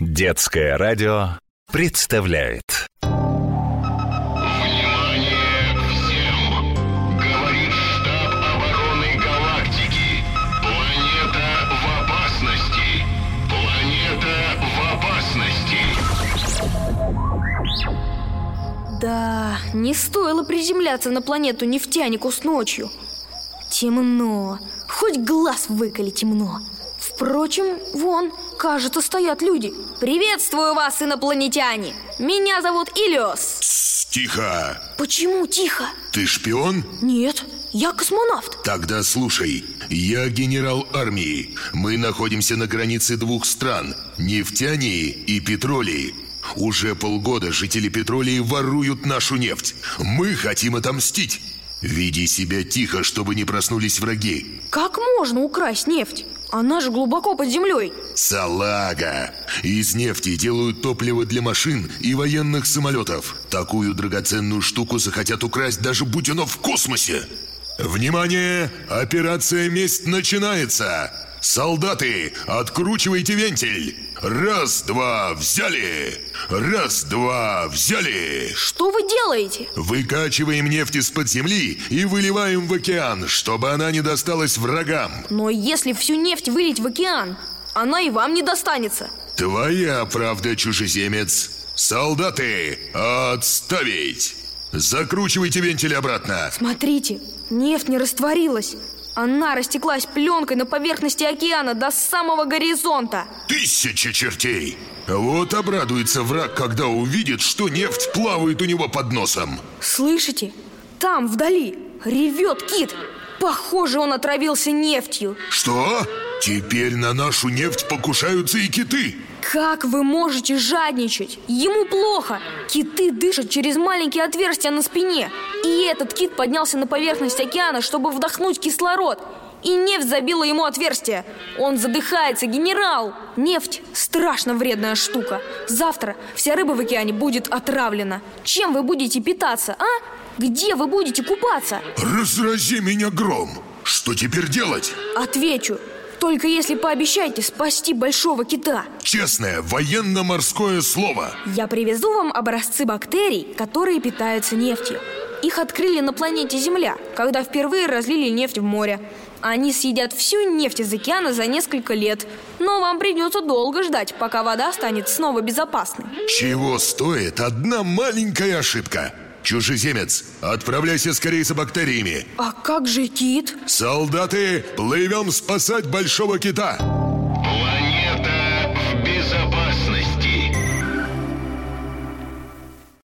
Детское радио представляет Внимание всем! Говорит штаб обороны галактики. Планета в опасности. Планета в опасности. Да, не стоило приземляться на планету нефтянику с ночью. Темно, хоть глаз выколи темно. Впрочем, вон, кажется, стоят люди. Приветствую вас, инопланетяне! Меня зовут Илиос. Тихо! Почему тихо? Ты шпион? Нет, я космонавт. Тогда слушай, я генерал армии. Мы находимся на границе двух стран – Нефтянии и Петролии. Уже полгода жители Петролии воруют нашу нефть. Мы хотим отомстить. Веди себя тихо, чтобы не проснулись враги. Как можно украсть нефть? Она же глубоко под землей. Салага! Из нефти делают топливо для машин и военных самолетов. Такую драгоценную штуку захотят украсть, даже будь оно в космосе. Внимание! Операция «Месть» начинается! Солдаты, откручивайте вентиль! Раз, два, взяли! Раз, два, взяли! Что вы делаете? Выкачиваем нефть из-под земли и выливаем в океан, чтобы она не досталась врагам. Но если всю нефть вылить в океан, она и вам не достанется. Твоя правда, чужеземец. Солдаты, отставить! Закручивайте вентиль обратно. Смотрите, нефть не растворилась. Она растеклась пленкой на поверхности океана до самого горизонта. Тысяча чертей! Вот обрадуется враг, когда увидит, что нефть плавает у него под носом. Слышите? Там, вдали, ревет кит. Похоже, он отравился нефтью. Что? Теперь на нашу нефть покушаются и киты. Как вы можете жадничать? Ему плохо. Киты дышат через маленькие отверстия на спине. И этот кит поднялся на поверхность океана, чтобы вдохнуть кислород. И нефть забила ему отверстие. Он задыхается, генерал. Нефть – страшно вредная штука. Завтра вся рыба в океане будет отравлена. Чем вы будете питаться, а? Где вы будете купаться? Разрази меня гром. Что теперь делать? Отвечу. Только если пообещаете спасти большого кита. Честное военно-морское слово. Я привезу вам образцы бактерий, которые питаются нефтью. Их открыли на планете Земля, когда впервые разлили нефть в море. Они съедят всю нефть из океана за несколько лет. Но вам придется долго ждать, пока вода станет снова безопасной. Чего стоит одна маленькая ошибка? Чужеземец, отправляйся скорее за бактериями. А как же кит? Солдаты, плывем спасать большого кита.